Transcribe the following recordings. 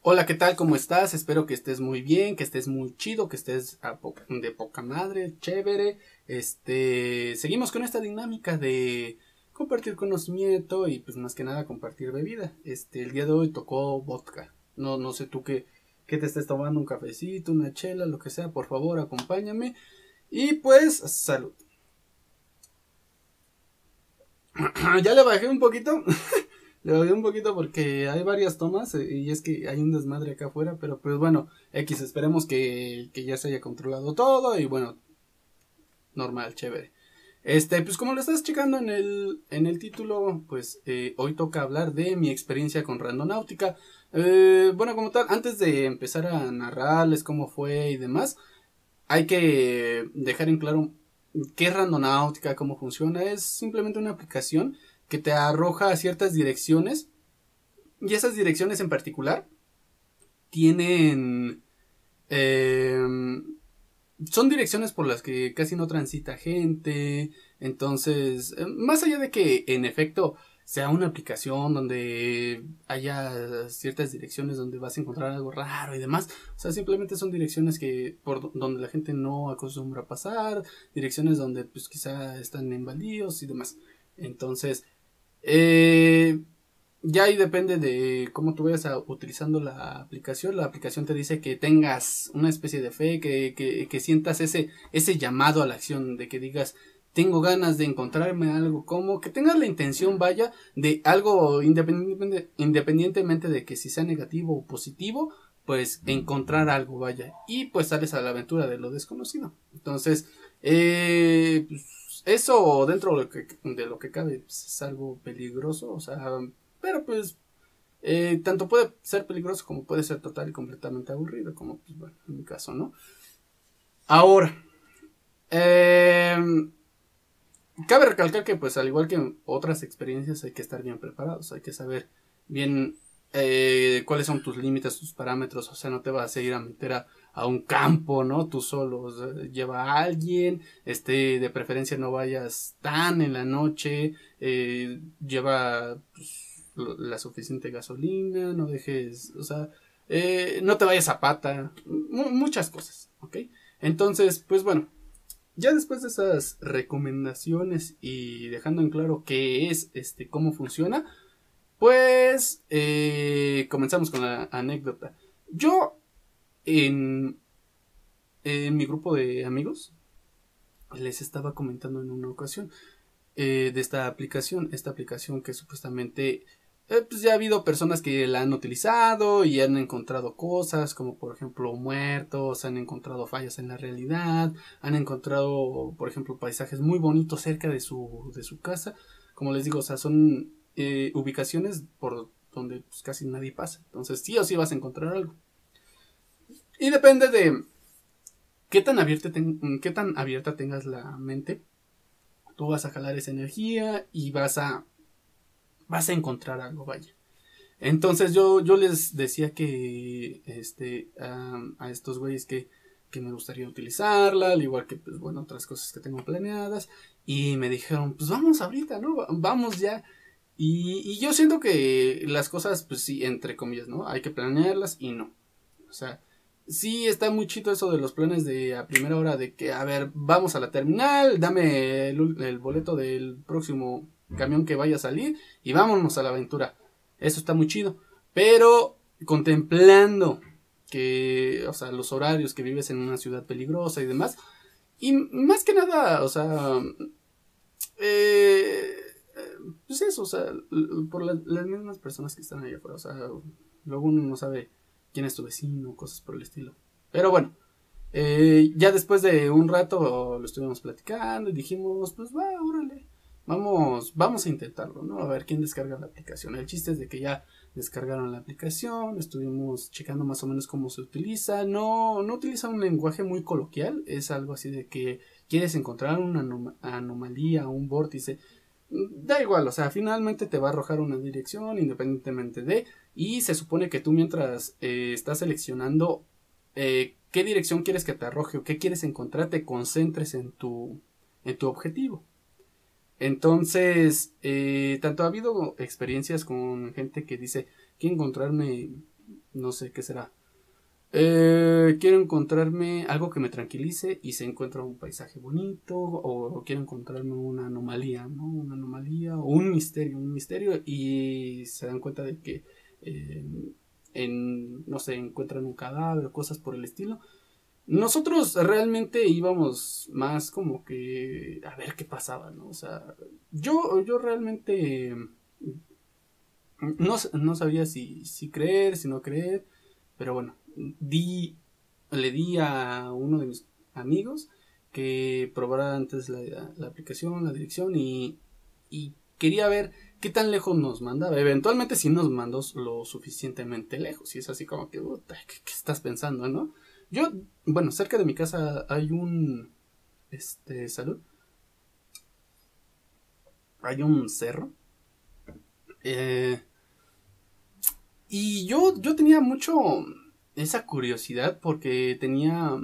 Hola, ¿qué tal? ¿Cómo estás? Espero que estés muy bien, que estés muy chido, que estés de poca madre, chévere. Este, seguimos con esta dinámica de compartir conocimiento y pues más que nada compartir bebida. Este, el día de hoy tocó vodka. No, no sé tú qué, te estés tomando, un cafecito, una chela, lo que sea, por favor, acompáñame. Y pues, salud. ya le bajé un poquito. Le un poquito porque hay varias tomas eh, y es que hay un desmadre acá afuera, pero pues bueno, X, esperemos que, ya se haya controlado todo y bueno, normal, chévere. Este, pues como lo estás checando en el, en el título, pues eh, hoy toca hablar de mi experiencia con Randonáutica. Eh, bueno, como tal, antes de empezar a narrarles cómo fue y demás, hay que dejar en claro qué es Randonáutica, cómo funciona. Es simplemente una aplicación que te arroja a ciertas direcciones y esas direcciones en particular tienen... Em, son direcciones por las que casi no transita gente. Entonces, em, más allá de que en efecto sea una aplicación donde haya ciertas direcciones donde vas a encontrar algo raro y demás. O sea, simplemente son direcciones que por donde la gente no acostumbra pasar, direcciones donde pues quizá están en baldíos y demás. Entonces, eh, ya ahí depende de cómo tú vayas utilizando la aplicación. La aplicación te dice que tengas una especie de fe, que, que, que sientas ese, ese llamado a la acción, de que digas, tengo ganas de encontrarme algo, como que tengas la intención, vaya, de algo independientemente, independientemente de que si sea negativo o positivo, pues encontrar algo, vaya, y pues sales a la aventura de lo desconocido. Entonces, eh, pues, eso dentro de lo que, cabe pues, es algo peligroso, o sea, pero pues eh, tanto puede ser peligroso como puede ser total y completamente aburrido, como pues en mi caso, ¿no? Ahora, eh, Cabe recalcar que, pues, al igual que en otras experiencias, hay que estar bien preparados, hay que saber bien eh, cuáles son tus límites, tus parámetros, o sea, no te vas a ir a meter a, un campo, ¿no? Tú solo, lleva a alguien, este, de preferencia no vayas tan en la noche, eh, lleva pues, la suficiente gasolina, no dejes, o sea, eh, no te vayas a pata, muchas cosas, ¿ok? Entonces, pues bueno, ya después de esas recomendaciones y dejando en claro qué es, este, cómo funciona, pues eh, comenzamos con la anécdota. Yo en, mi grupo de amigos les estaba comentando en una ocasión eh, de esta aplicación, esta aplicación que supuestamente eh, pues ya ha habido personas que la han utilizado y han encontrado cosas como por ejemplo muertos, han encontrado fallas en la realidad, han encontrado por ejemplo paisajes muy bonitos cerca de su, de su casa. Como les digo, o sea, son eh, ubicaciones por donde pues, casi nadie pasa. Entonces sí o sí vas a encontrar algo. Y depende de qué tan abierta, qué tan abierta tengas la mente. Tú vas a jalar esa energía y vas a vas a encontrar algo, vaya. Entonces yo, yo les decía que este, a estos güeyes que, que me gustaría utilizarla, al igual que, pues bueno, otras cosas que tengo planeadas. Y me dijeron, pues vamos ahorita, ¿no? Vamos ya. Y, y yo siento que las cosas, pues sí, entre comillas, ¿no? Hay que planearlas y no. O sea, sí está muy chido eso de los planes de a primera hora de que, a ver, vamos a la terminal, dame el boleto del próximo camión que vaya a salir y vámonos a la aventura. Eso está muy chido. Pero contemplando que, o sea, los horarios que vives en una ciudad peligrosa y demás. Y más que nada, o sea, eh, pues eso, o sea, por las mismas personas que están allá afuera, o sea, luego uno no sabe quién es tu vecino, cosas por el estilo. Pero bueno, eh, ya después de un rato lo estuvimos platicando y dijimos, pues va, órale. Vamos, vamos a intentarlo, ¿no? A ver quién descarga la aplicación. El chiste es de que ya descargaron la aplicación, estuvimos checando más o menos cómo se utiliza. No, no utiliza un lenguaje muy coloquial, es algo así de que quieres encontrar una anomalía, un vórtice. Da igual, o sea, finalmente te va a arrojar una dirección independientemente de. Y se supone que tú mientras eh, estás seleccionando eh, qué dirección quieres que te arroje o qué quieres encontrar, te concentres en tu, en tu objetivo. Entonces, eh, tanto ha habido experiencias con gente que dice, quiero encontrarme no sé qué será. Quiero encontrarme algo que me tranquilice y se encuentra un paisaje bonito o, quiero encontrarme una anomalía, ¿no? Una anomalía o un misterio, un misterio y se dan cuenta de que eh, en, no sé, encuentran un cadáver cosas por el estilo. Nosotros realmente íbamos más como que a ver qué pasaba, ¿no? O sea, yo, yo realmente no, no sabía si, si creer, si no creer, pero bueno, di, le di a uno de mis amigos que probara antes la, aplicación, la dirección y, y, quería ver qué tan lejos nos mandaba. Eventualmente si nos mandó lo suficientemente lejos y es así como que, ¿qué, estás pensando, no? Yo, bueno, cerca de mi casa hay un, este, salud. Hay un cerro. Eh, y yo, yo tenía mucho, esa curiosidad porque tenía,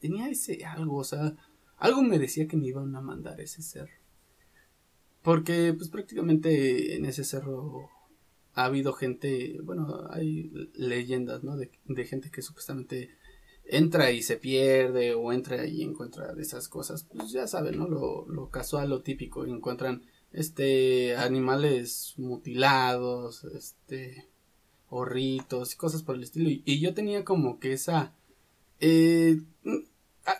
tenía ese algo, o sea, algo me decía que me iban a mandar ese cerro. Porque pues prácticamente en ese cerro ha habido gente, bueno, hay leyendas, ¿no? De, gente que supuestamente entra y se pierde o entra y encuentra de esas cosas, pues ya saben, ¿no? Lo, lo casual, lo típico, encuentran este animales mutilados, este horritos y cosas por el estilo. Y, yo tenía como que esa... Eh,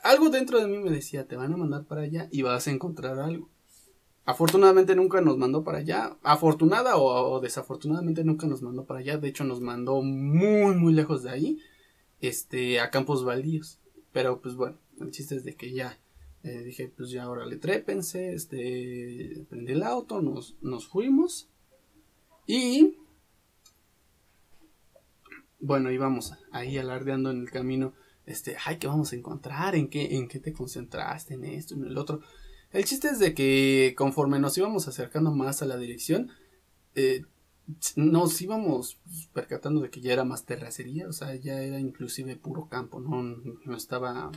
algo dentro de mí me decía, te van a mandar para allá y vas a encontrar algo. Afortunadamente nunca nos mandó para allá. Afortunada o, desafortunadamente nunca nos mandó para allá. De hecho nos mandó muy muy lejos de ahí. Este, a campos baldíos. Pero pues bueno, el chiste es de que ya eh, dije, pues ya ahora le trépense. Este, prendí el auto, nos, nos fuimos. Y bueno, íbamos ahí alardeando en el camino, este, ay, ¿qué vamos a encontrar? ¿En qué, en qué te concentraste? En esto, en el otro. El chiste es de que conforme nos íbamos acercando más a la dirección, eh, nos íbamos percatando de que ya era más terracería, o sea, ya era inclusive puro campo, no, no estaba,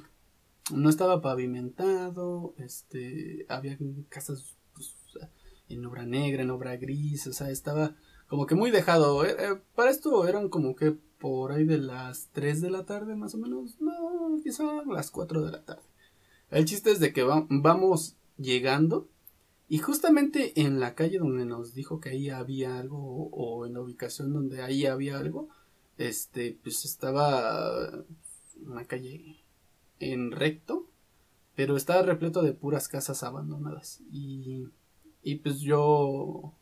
no estaba pavimentado, este, había casas pues, en obra negra, en obra gris, o sea, estaba como que muy dejado. Eh, eh, para esto eran como que por ahí de las 3 de la tarde más o menos. No, quizá las 4 de la tarde. El chiste es de que vamos llegando y justamente en la calle donde nos dijo que ahí había algo o en la ubicación donde ahí había algo, este, pues estaba una calle en recto, pero estaba repleto de puras casas abandonadas y, y pues yo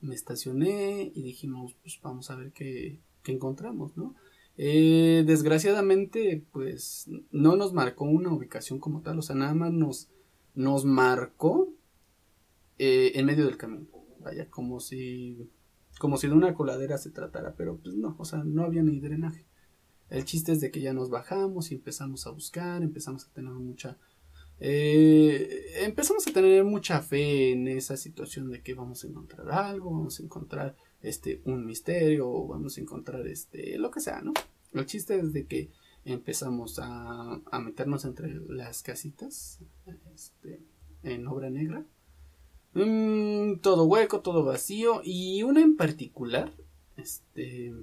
me estacioné y dijimos, pues vamos a ver qué, que encontramos, ¿no? Eh, desgraciadamente, pues no nos marcó una ubicación como tal, o sea, nada más nos, nos marcó eh, en medio del camino, vaya, como si, como si de una coladera se tratara, pero pues no, o sea, no había ni drenaje. El chiste es de que ya nos bajamos y empezamos a buscar, empezamos a tener mucha, eh, empezamos a tener mucha fe en esa situación de que vamos a encontrar algo, vamos a encontrar este, un misterio vamos a encontrar este, lo que sea, ¿no? El chiste es de que empezamos a, a meternos entre las casitas este, en obra negra. Mm, todo hueco, todo vacío y una en particular, este,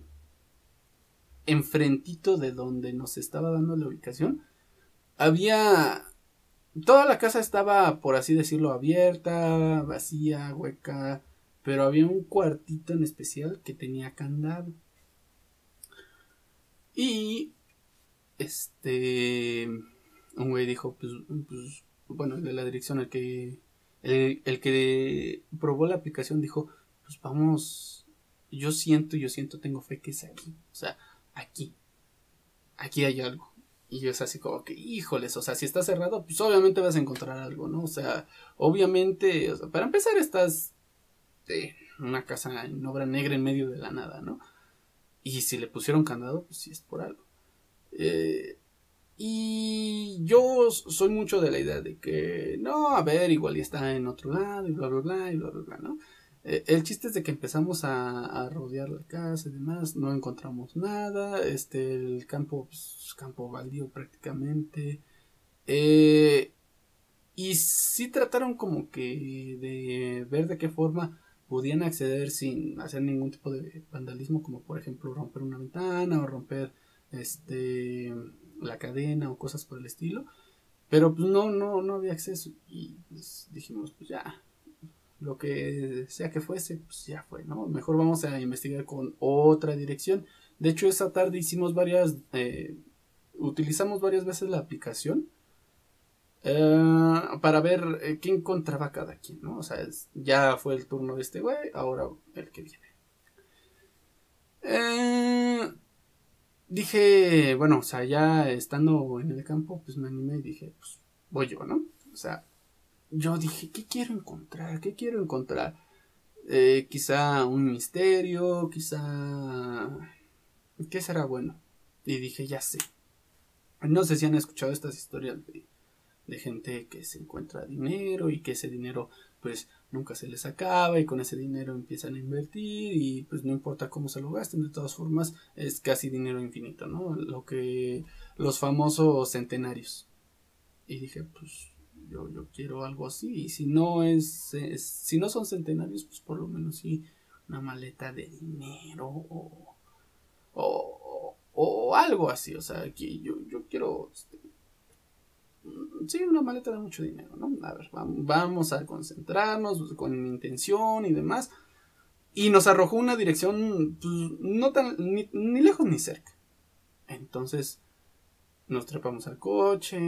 enfrentito de donde nos estaba dando la ubicación, había toda la casa estaba, por así decirlo, abierta, vacía, hueca, pero había un cuartito en especial que tenía candado. Y este un güey dijo, pues, pues bueno, el de la dirección, el que el, el, que probó la aplicación dijo, pues vamos, yo siento, yo siento, tengo fe que es aquí, o sea, aquí, aquí hay algo. Y es así como que, híjoles, o sea, si está cerrado, pues obviamente vas a encontrar algo, ¿no? O sea, obviamente, o sea, para empezar estás este, una casa en obra negra en medio de la nada, ¿no? Y si le pusieron candado, pues sí es por algo. Eh, y yo soy mucho de la idea de que, no, a ver, igual ya está en otro lado y bla, bla, bla, y bla, bla, ¿no? Eh, el chiste es de que empezamos a, rodear la casa y demás, no encontramos nada, este, el campo, pues, campo baldío prácticamente. Eh, y sí trataron como que de ver de qué forma podían acceder sin hacer ningún tipo de vandalismo, como por ejemplo romper una ventana o romper este la cadena o cosas por el estilo. Pero pues no, no, no había acceso. Y pues, dijimos, pues ya, lo que sea que fuese, pues ya fue, ¿no? Mejor vamos a investigar con otra dirección. De hecho, esa tarde hicimos varias, eh, utilizamos varias veces la aplicación eh, para ver eh, qué encontraba cada quien, ¿no? O sea, ya fue el turno de este güey, ahora el que viene. Dije, bueno, o sea, ya estando en el campo, pues me animé y dije, pues voy yo, ¿no? O sea, yo dije, ¿qué quiero encontrar? ¿Qué quiero encontrar? Eh, quizá un misterio, quizá... ¿Qué será bueno? Y dije, ya sé. No sé si han escuchado estas historias de, de gente que se encuentra dinero y que ese dinero pues nunca se les acaba y con ese dinero empiezan a invertir y pues no importa cómo se lo gasten, de todas formas es casi dinero infinito, ¿no? Lo que los famosos centenarios. Y dije, pues yo, yo quiero algo así. Y si no es, si no son centenarios, pues por lo menos sí una maleta de dinero o, o, o algo así. O sea, que yo, yo quiero, este, sí, una maleta de mucho dinero, ¿no? A ver, vamos a concentrarnos con intención y demás. Y nos arrojó una dirección, pues, no tan, ni, ni lejos ni cerca. Entonces, nos trepamos al coche,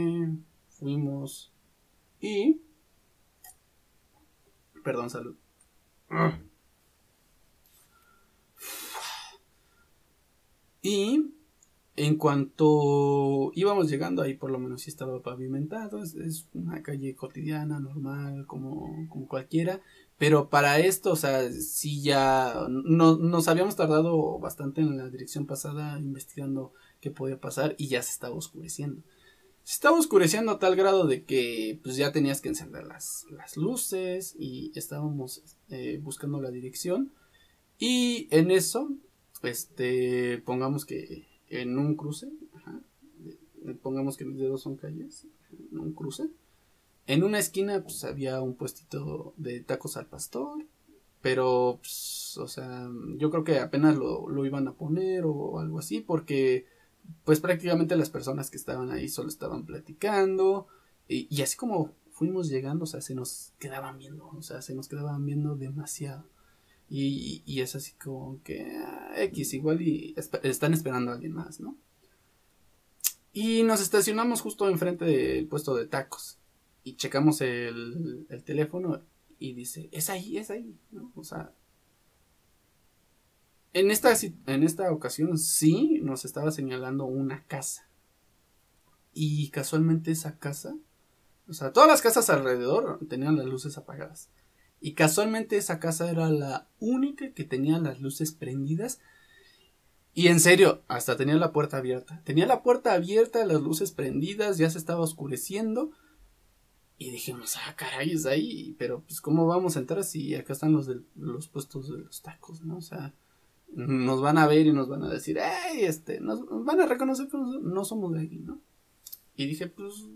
fuimos y... Perdón, salud. Y en cuanto íbamos llegando ahí, por lo menos sí estaba pavimentado. Es, una calle cotidiana, normal, como, como, cualquiera. Pero para esto, o sea, sí ya no, nos habíamos tardado bastante en la dirección pasada investigando qué podía pasar y ya se estaba oscureciendo. Se estaba oscureciendo a tal grado de que pues ya tenías que encender las, las luces y estábamos eh, buscando la dirección. Y en eso, este, pongamos que en un cruce, pongamos que mis dedos son calles, en un cruce, en una esquina pues había un puestito de tacos al pastor, pero pues, o sea, yo creo que apenas lo, lo iban a poner o algo así porque pues prácticamente las personas que estaban ahí solo estaban platicando y, así como fuimos llegando, o sea, se nos quedaban viendo, o sea, se nos quedaban viendo demasiado. Y, es así como que ah, X igual y están esperando a alguien más, ¿no? Y nos estacionamos justo enfrente del puesto de tacos. Y checamos el, el teléfono y dice, es ahí, es ahí, ¿no? O sea, en esta, en esta ocasión sí nos estaba señalando una casa. Y casualmente esa casa, o sea, todas las casas alrededor tenían las luces apagadas. Y casualmente esa casa era la única que tenía las luces prendidas. Y en serio, hasta tenía la puerta abierta. Tenía la puerta abierta, las luces prendidas, ya se estaba oscureciendo. Y dijimos, ah, caray, es ahí. Pero pues, ¿cómo vamos a entrar si acá están los, de, los puestos de los tacos, no? O sea, nos van a ver y nos van a decir, hey, este, nos, van a reconocer que no somos de aquí, ¿no? Y dije, pues,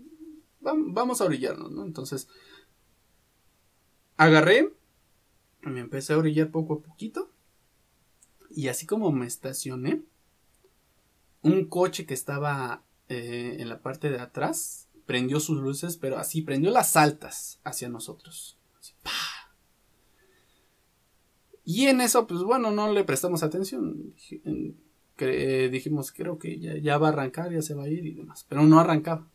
vamos a orillarnos, ¿no? Entonces, agarré, me empecé a orillar poco a poquito, y así como me estacioné, un coche que estaba eh, en la parte de atrás prendió sus luces, pero así prendió las altas hacia nosotros. Así, y en eso, pues bueno, no le prestamos atención. dijimos, creo que ya, va a arrancar, ya se va a ir y demás. Pero no arrancaba.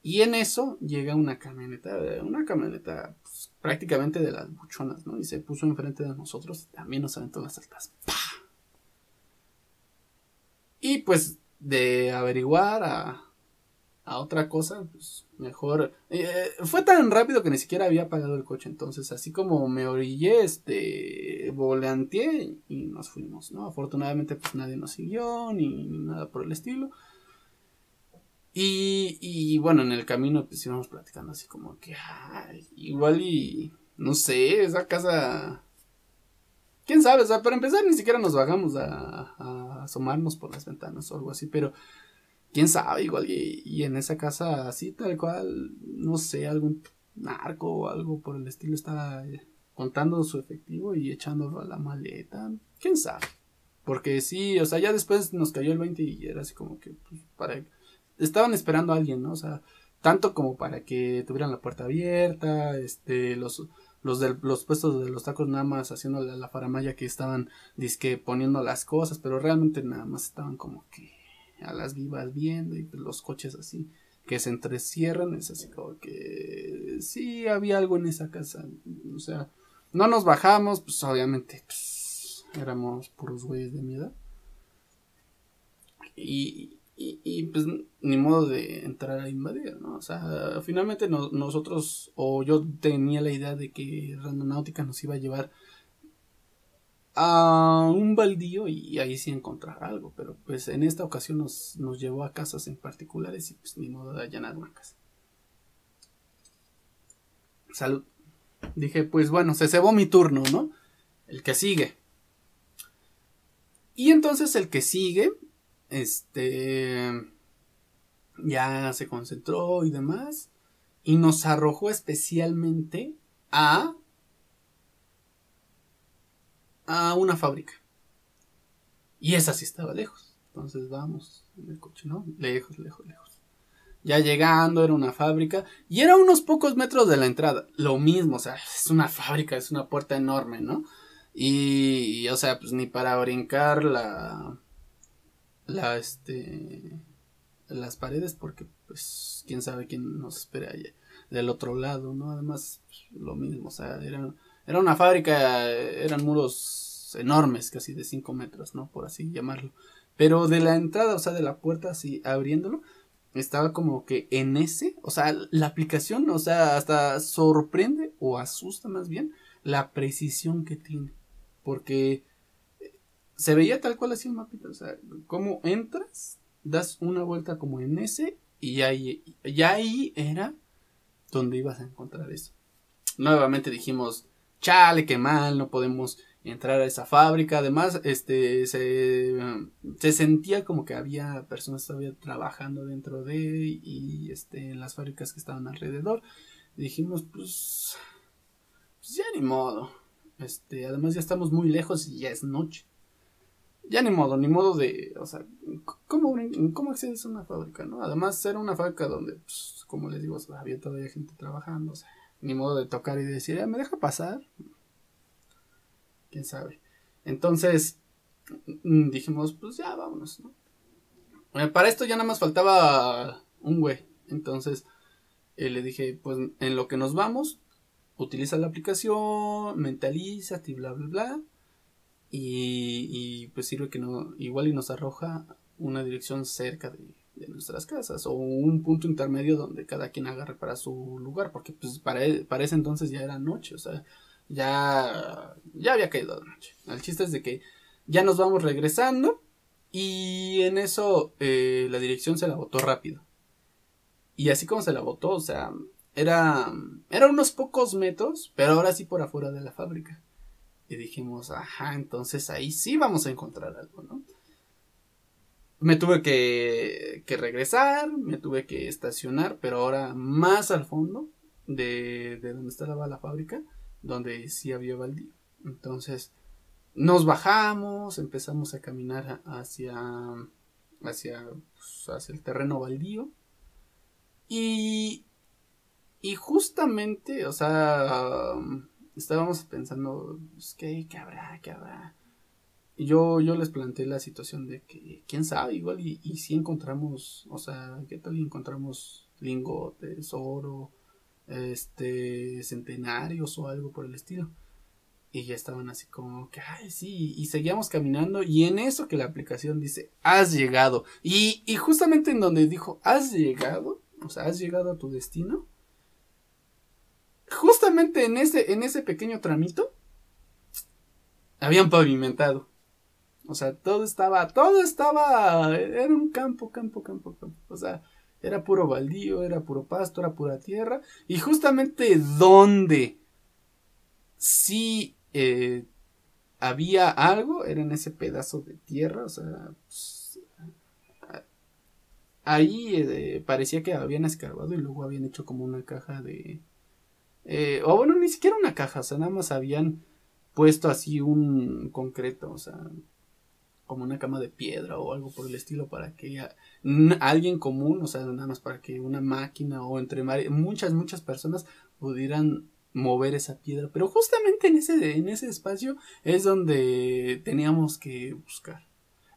Y en eso llega una camioneta, una camioneta pues, prácticamente de las buchonas, ¿no? Y se puso enfrente de nosotros, también nos aventó las altas. Y pues de averiguar a, a otra cosa, pues mejor. Eh, fue tan rápido que ni siquiera había apagado el coche. Entonces, así como me orillé, este, volanteé y nos fuimos, ¿no? Afortunadamente, pues nadie nos siguió ni, nada por el estilo. Y, y, bueno, en el camino pues íbamos platicando así como que, igual y, no sé, esa casa... ¿Quién sabe? O sea, para empezar ni siquiera nos bajamos a, a asomarnos por las ventanas o algo así, pero quién sabe, igual y, en esa casa así tal cual, no sé, algún narco o algo por el estilo está contando su efectivo y echándolo a la maleta. ¿Quién sabe? Porque sí, o sea, ya después nos cayó el 20 y era así como que, pues, para... Estaban esperando a alguien, ¿no? O sea, tanto como para que tuvieran la puerta abierta, este, los, los de los puestos de los tacos nada más haciendo la, la faramaya que estaban, disque poniendo las cosas, pero realmente nada más estaban como que a las vivas viendo y pues, los coches así que se entrecierran, es así como que sí había algo en esa casa, o sea, no nos bajamos, pues obviamente pues, éramos puros güeyes de mi. Y, y, pues ni modo de entrar a invadir, ¿no? O sea, finalmente nosotros, o yo tenía la idea de que Randonáutica nos iba a llevar a un baldío y ahí sí encontrar algo, pero pues en esta ocasión nos, nos llevó a casas en particulares y pues ni modo de allanar una casa. Salud. Dije, pues bueno, se cebó mi turno, ¿no? El que sigue. Y entonces el que sigue este ya se concentró y demás y nos arrojó especialmente a a una fábrica. Y esa sí estaba lejos. Entonces vamos en el coche, ¿no? Lejos, lejos, lejos. Ya llegando, era una fábrica. Y era unos pocos metros de la entrada. Lo mismo, o sea, es una fábrica, es una puerta enorme, ¿no? Y, y o sea, pues ni para brincar la, la este las paredes porque pues quién sabe quién nos espera allá del otro lado no además pues, lo mismo o sea era, era una fábrica eran muros enormes casi de 5 metros no por así llamarlo. Pero de la entrada o sea de la puerta así abriéndolo estaba como que en ese o sea la aplicación o sea hasta sorprende o asusta más bien la precisión que tiene. Porque se veía tal cual así el mapita, o sea, como entras, das una vuelta como en ese y ahí, ahí era donde ibas a encontrar eso. Nuevamente dijimos, chale, qué mal, no podemos entrar a esa fábrica. Además, este, se, se sentía como que había personas todavía trabajando dentro de y este, en las fábricas que estaban alrededor. dijimos, pues, pues ya ni modo. Este, además ya estamos muy lejos y ya es noche ya ni modo, ni modo de, o sea, ¿cómo, cómo accedes a una fábrica, no? Además, era una fábrica donde, pues, como les digo, había todavía gente trabajando, ni modo de tocar y decir, ¿me deja pasar? ¿Quién sabe? Entonces, mm, dijimos, pues ya, vámonos, ¿no? Eh, para esto ya nada más faltaba un güey, entonces, eh, le dije, pues, en lo que nos vamos, utiliza la aplicación, mentaliza, y bla, bla, bla y, pues sirve que no, igual y nos arroja una dirección cerca de, nuestras casas o un punto intermedio donde cada quien agarre para su lugar, porque pues para, e, para ese entonces ya era noche, o sea, ya, ya había caído la noche. El chiste es de que ya nos vamos regresando y en eso eh, la dirección se la botó rápido. Y así como se la botó, o sea, era, era unos pocos metros, pero ahora sí por afuera de la fábrica. Y dijimos, ajá, entonces ahí sí vamos a encontrar algo, ¿no? Me tuve que, que regresar, me tuve que estacionar, pero ahora más al fondo de, de donde estaba la fábrica, donde sí había baldío. Entonces, nos bajamos, empezamos a caminar hacia, hacia, pues, hacia el terreno baldío. Y, y justamente, o sea, estábamos pensando, pues, ¿qué, ¿qué, habrá? ¿Qué habrá? Y yo, yo les planteé la situación de que, quién sabe, igual, y, y si encontramos, o sea, ¿qué tal encontramos lingotes, oro, este, centenarios o algo por el estilo? Y ya estaban así como que, ay, sí, y seguíamos caminando, y en eso que la aplicación dice, has llegado, y, y justamente en donde dijo, has llegado, o sea, has llegado a tu destino, justamente en ese, en ese pequeño tramito, habían pavimentado. O sea, todo estaba, todo estaba, era un campo, campo, campo, campo. O sea, era puro baldío, era puro pasto, era pura tierra. Y justamente donde sí eh, había algo, era en ese pedazo de tierra, o sea, pues, ahí eh, parecía que habían escarbado y luego habían hecho como una caja de, Eh, o bueno, ni siquiera una caja, o sea, nada más habían puesto así un concreto, o sea, como una cama de piedra o algo por el estilo para que alguien común, o sea, nada más para que una máquina o entre muchas, muchas personas pudieran mover esa piedra. Pero justamente en ese, en ese espacio es donde teníamos que buscar.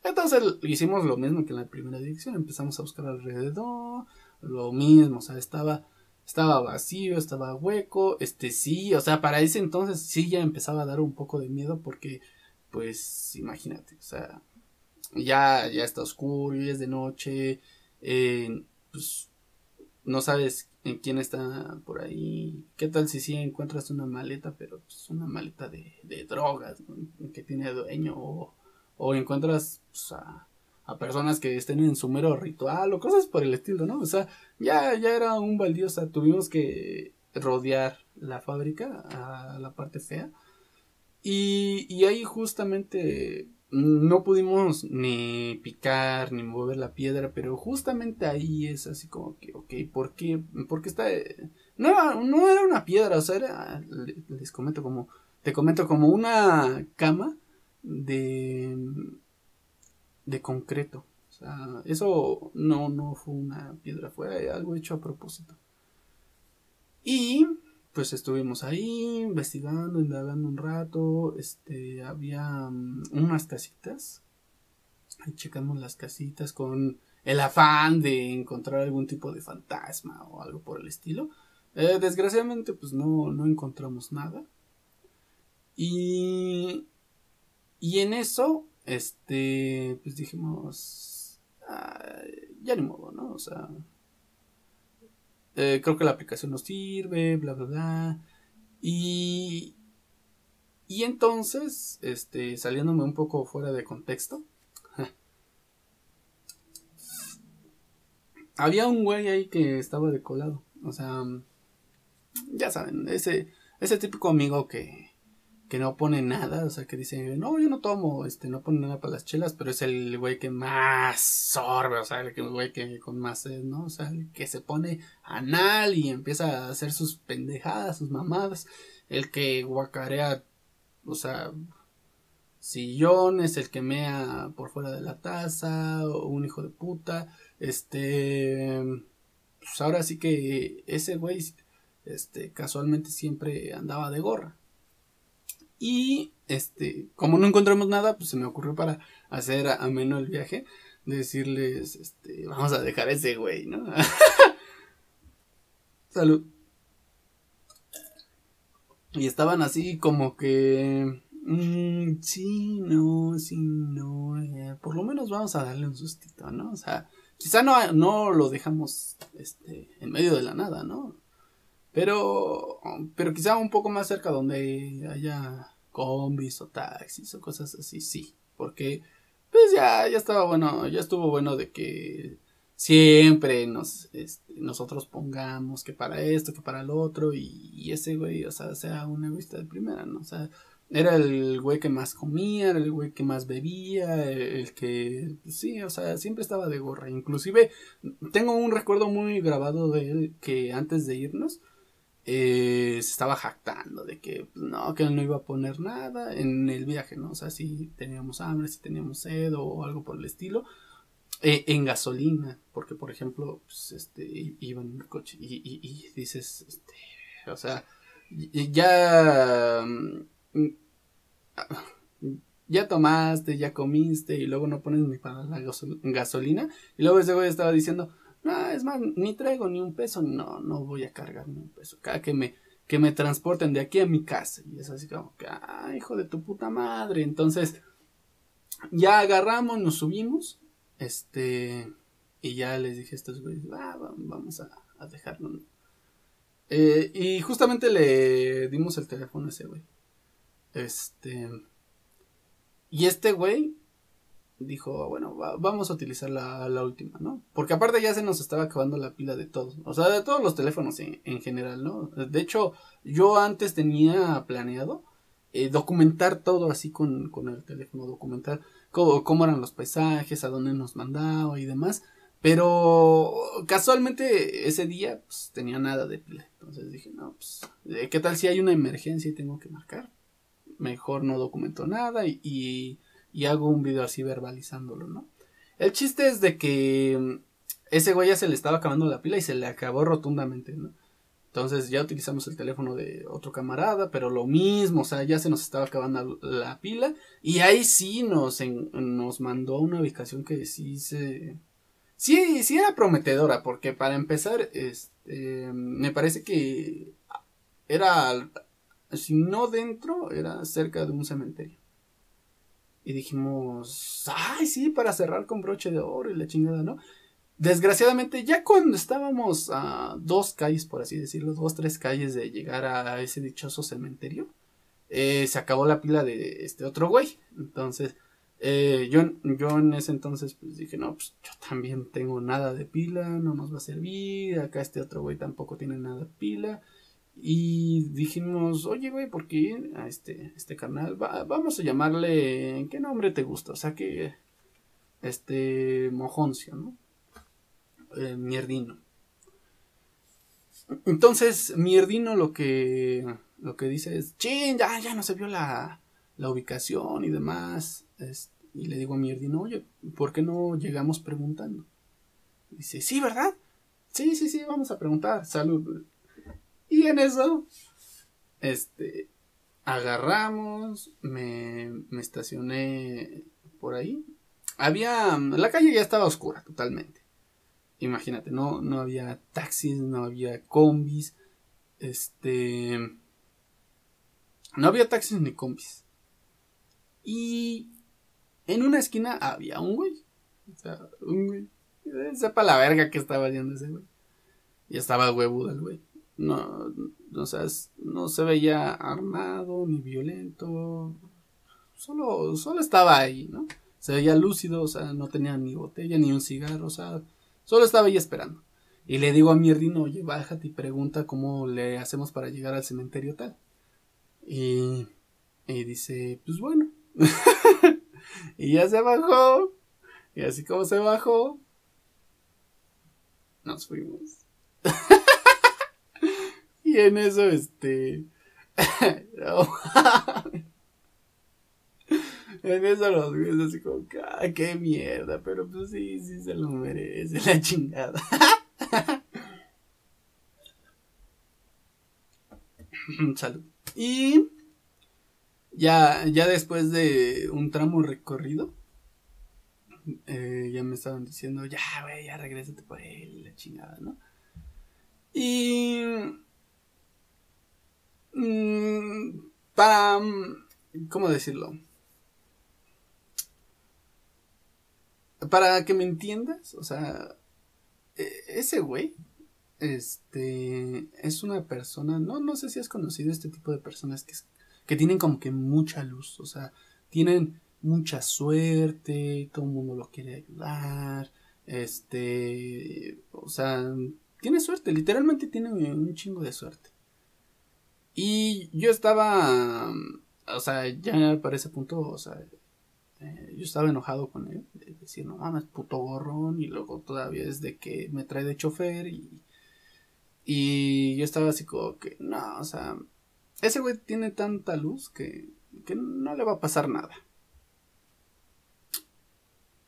Entonces hicimos lo mismo que en la primera dirección, empezamos a buscar alrededor, lo mismo, o sea, estaba estaba vacío, estaba hueco, este sí, o sea, para ese entonces sí ya empezaba a dar un poco de miedo porque, pues, imagínate, o sea, ya, ya está oscuro, ya es de noche, pues, no sabes en quién está por ahí, qué tal si sí encuentras una maleta, pero pues una maleta de, de drogas, que tiene dueño, o, o encuentras pues, a a personas que estén en su mero ritual o cosas por el estilo, ¿no? O sea, ya, ya era un baldío, o sea, tuvimos que rodear la fábrica a la parte fea. Y, y ahí justamente no pudimos ni picar ni mover la piedra, pero justamente ahí es así como que, ok, ¿por qué? Porque está... No no era una piedra, o sea, era, les comento como, te comento como una cama de de concreto. O sea, eso no, no fue una piedra, fue algo hecho a propósito. Y pues estuvimos ahí investigando, indagando un rato. Este, había mm, unas casitas. Ahí checamos las casitas con el afán de encontrar algún tipo de fantasma o algo por el estilo. Eh, desgraciadamente, pues no, no encontramos nada. Y, y en eso este, pues dijimos, ya ni modo, ¿no? O sea, eh, creo que la aplicación nos sirve, bla, bla, bla. Y, y entonces, este, saliéndome un poco fuera de contexto, había un güey ahí que estaba de colado. O sea, ya saben, ese, ese típico amigo que, que no pone nada, o sea, que dice, no, yo no tomo, este, no pone nada para las chelas, pero es el güey que más sorbe, o sea, el güey que con más sed, ¿no? O sea, el que se pone anal y empieza a hacer sus pendejadas, sus mamadas, el que guacarea, o sea, sillones, el que mea por fuera de la taza, un hijo de puta, este, pues ahora sí que ese güey, este, casualmente siempre andaba de gorra. Y este, como no encontramos nada, pues se me ocurrió para hacer ameno el viaje, decirles, este, vamos a dejar ese güey, ¿no? Salud. Y estaban así como que... Mm, sí, no, sí, no. Eh, por lo menos vamos a darle un sustito, ¿no? O sea, quizá no, no lo dejamos este, en medio de la nada, ¿no? Pero, pero quizá un poco más cerca donde haya combis o taxis o cosas así, sí. Porque, pues ya, ya estaba bueno, ya estuvo bueno de que siempre nos, este, nosotros pongamos que para esto, que para el otro, y, ese güey, o sea, sea un egoísta de primera, ¿no? O sea, era el güey que más comía, era el güey que más bebía, el, que, pues sí, o sea, siempre estaba de gorra. Inclusive, tengo un recuerdo muy grabado de él que antes de irnos, eh, se estaba jactando de que pues, no, que no iba a poner nada en el viaje, ¿no? O sea, si teníamos hambre, si teníamos sed o algo por el estilo. Eh, en gasolina, porque por ejemplo, pues, este, iba en el coche y, dices, este, o sea, ya, mm, ya tomaste, ya comiste y luego no pones ni para la gasolina y luego ese güey estaba diciendo, no, es más, ni traigo ni un peso, no, no voy a cargar ni un peso. Cada que me, que me transporten de aquí a mi casa. Y es así como que, ah, hijo de tu puta madre. Entonces, ya agarramos, nos subimos. Este, y ya les dije a estos güeyes, ah, vamos a, dejarlo. Eh, y justamente le dimos el teléfono a ese güey. Este, y este güey dijo, bueno, vamos a utilizar la, última, ¿no? Porque aparte ya se nos estaba acabando la pila de todos, o sea, de todos los teléfonos en, en general, ¿no? De hecho, yo antes tenía planeado eh, documentar todo así con, con, el teléfono, documentar cómo, cómo, eran los paisajes, a dónde nos mandaba y demás, Pero casualmente ese día pues, tenía nada de pila. Entonces dije, no, pues, eh, ¿qué tal si hay una emergencia y tengo que marcar? Mejor no documento nada y, hago un video así verbalizándolo, ¿no? El chiste es de que mm, ese güey ya se le estaba acabando la pila y se le acabó rotundamente, ¿no? Entonces ya utilizamos el teléfono de otro camarada, pero lo mismo, o sea, ya se nos estaba acabando la pila. Y ahí sí nos, nos mandó una ubicación que sí se... Sí, sí era prometedora, porque para empezar, este, me parece que era, si no dentro, era cerca de un cementerio. Y dijimos, ay, sí, para cerrar con broche de oro y la chingada, ¿no? Desgraciadamente, ya cuando estábamos a dos calles, por así decirlo, dos, tres calles de llegar a ese dichoso cementerio, eh, se acabó la pila de este otro güey. Entonces, eh, yo, yo en ese entonces pues dije, no, pues yo también tengo nada de pila, no nos va a servir, acá este otro güey tampoco tiene nada de pila. Y dijimos, oye güey, ¿por qué a este, este canal? vamos a llamarle, ¿qué nombre te gusta? O sea que, este, Mojoncio, ¿no? Eh, mierdino. Entonces, mierdino lo que, lo que dice es, ching, ya, ya no se vio la, la ubicación y demás. y le digo a mierdino, oye, ¿por qué no llegamos preguntando? dice, sí, ¿verdad? Sí, sí, sí, vamos a preguntar, salud. Y en eso, este, agarramos, me, me estacioné por ahí. Había, la calle ya estaba oscura totalmente imagínate, no, no había taxis, no había combis, este... No había taxis ni combis. Y en una esquina había un güey. O sea, un güey. Sepa la verga que estaba haciendo ese güey. Y estaba huevudo el güey. No, no, se veía armado ni violento. Solo, solo estaba ahí, ¿no? Se veía lúcido, o sea, no tenía ni botella ni un cigarro, o sea, Solo estaba ahí esperando. Y le digo a Mierdino, oye, bájate y pregunta cómo le hacemos para llegar al cementerio tal. Y, y dice, pues bueno. y ya se bajó. Y así como se bajó, nos fuimos. Y en eso, este... En eso los güeyes así como, ¡ay, qué mierda! Pero pues sí, sí se lo merece la chingada. Salud. Y ya, ya después de un tramo recorrido, eh, ya me estaban diciendo, ya, güey, ya regrésate por él, la chingada, ¿no? Y... Mmm, para... ¿Cómo decirlo? para que me entiendas, o sea, e, ese güey, este, es una persona, no, no sé si has conocido este tipo de personas que, que tienen como que mucha luz, o sea, tienen mucha suerte, todo el mundo lo quiere ayudar, este, o sea, tiene suerte, literalmente tiene un chingo de suerte. Y yo estaba, o sea, ya para ese punto, o sea, eh, yo estaba enojado con él, de decir, no mames, puto gorrón, y luego todavía es de que me trae de chofer, y, y yo estaba así como que, no, o sea, ese güey tiene tanta luz que, que no le va a pasar nada.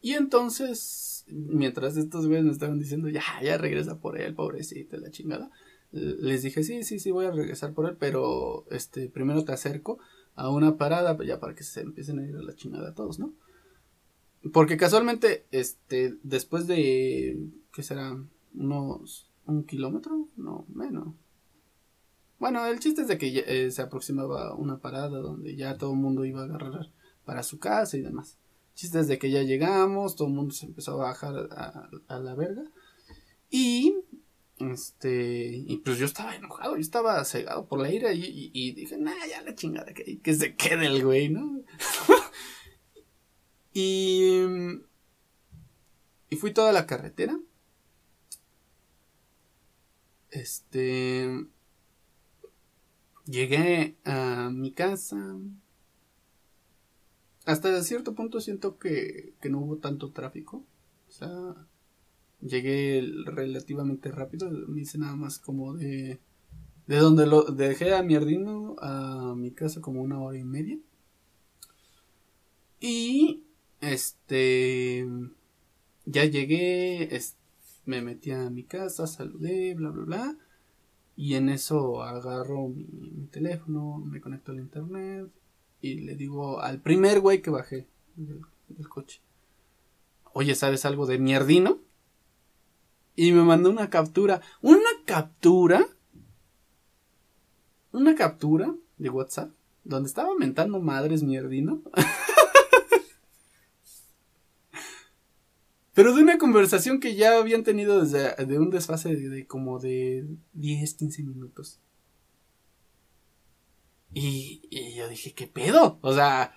Y entonces, mientras estos güeyes me estaban diciendo, ya, ya regresa por él, pobrecito, la chingada, les dije, sí, sí, sí, voy a regresar por él, pero, este, primero te acerco a una parada, pues ya para que se empiecen a ir a la chingada todos, ¿no? Porque casualmente, este, después de, ¿qué será? Unos, un kilómetro, no, menos. Bueno, el chiste es de que eh, se aproximaba una parada donde ya todo el mundo iba a agarrar para su casa y demás. El chiste es de que ya llegamos, todo el mundo se empezó a bajar a, a la verga. Y este, y pues yo estaba enojado, yo estaba cegado por la ira y, dije, nah, ya la chingada, que, que se quede el güey, ¿no? y, y fui toda la carretera. Este, llegué a mi casa. Hasta cierto punto siento que, que no hubo tanto tráfico. O sea, Llegué relativamente rápido, me hice nada más como de... De donde lo dejé a mi ardino a mi casa como una hora y media. Y este ya llegué, me metí a mi casa, saludé, bla bla bla. Y en eso agarro mi, teléfono, me conecto al internet y le digo al primer güey que bajé del, coche. Oye, ¿sabes algo de mierdino? Y me mandó una captura. Una captura. Una captura de WhatsApp. Donde estaba mentando madres mierdino. Pero de una conversación que ya habían tenido desde de un desfase de, como de 10, 15 minutos. Y, y, yo dije, ¿qué pedo? O sea,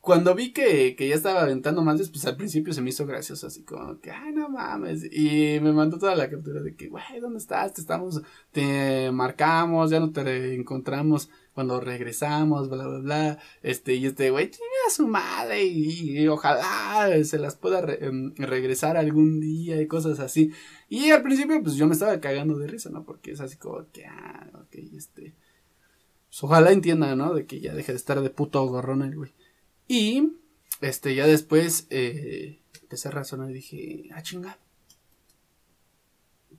cuando vi que, que, ya estaba aventando más, pues al principio se me hizo gracioso, así como que, ay, no mames. Y me mandó toda la captura de que, güey, ¿dónde estás? Te estamos, te marcamos, ya no te encontramos cuando regresamos, bla, bla, bla. Este, y este, güey, a su madre y, ojalá se las pueda em, regresar algún día y cosas así. Y al principio, pues yo me estaba cagando de risa, ¿no? Porque es así como que, ah, ok, este. Pues ojalá entienda, ¿no? De que ya deje de estar de puto gorrón el güey. Y, este, ya después, eh, empecé a razonar y dije, ah, chinga.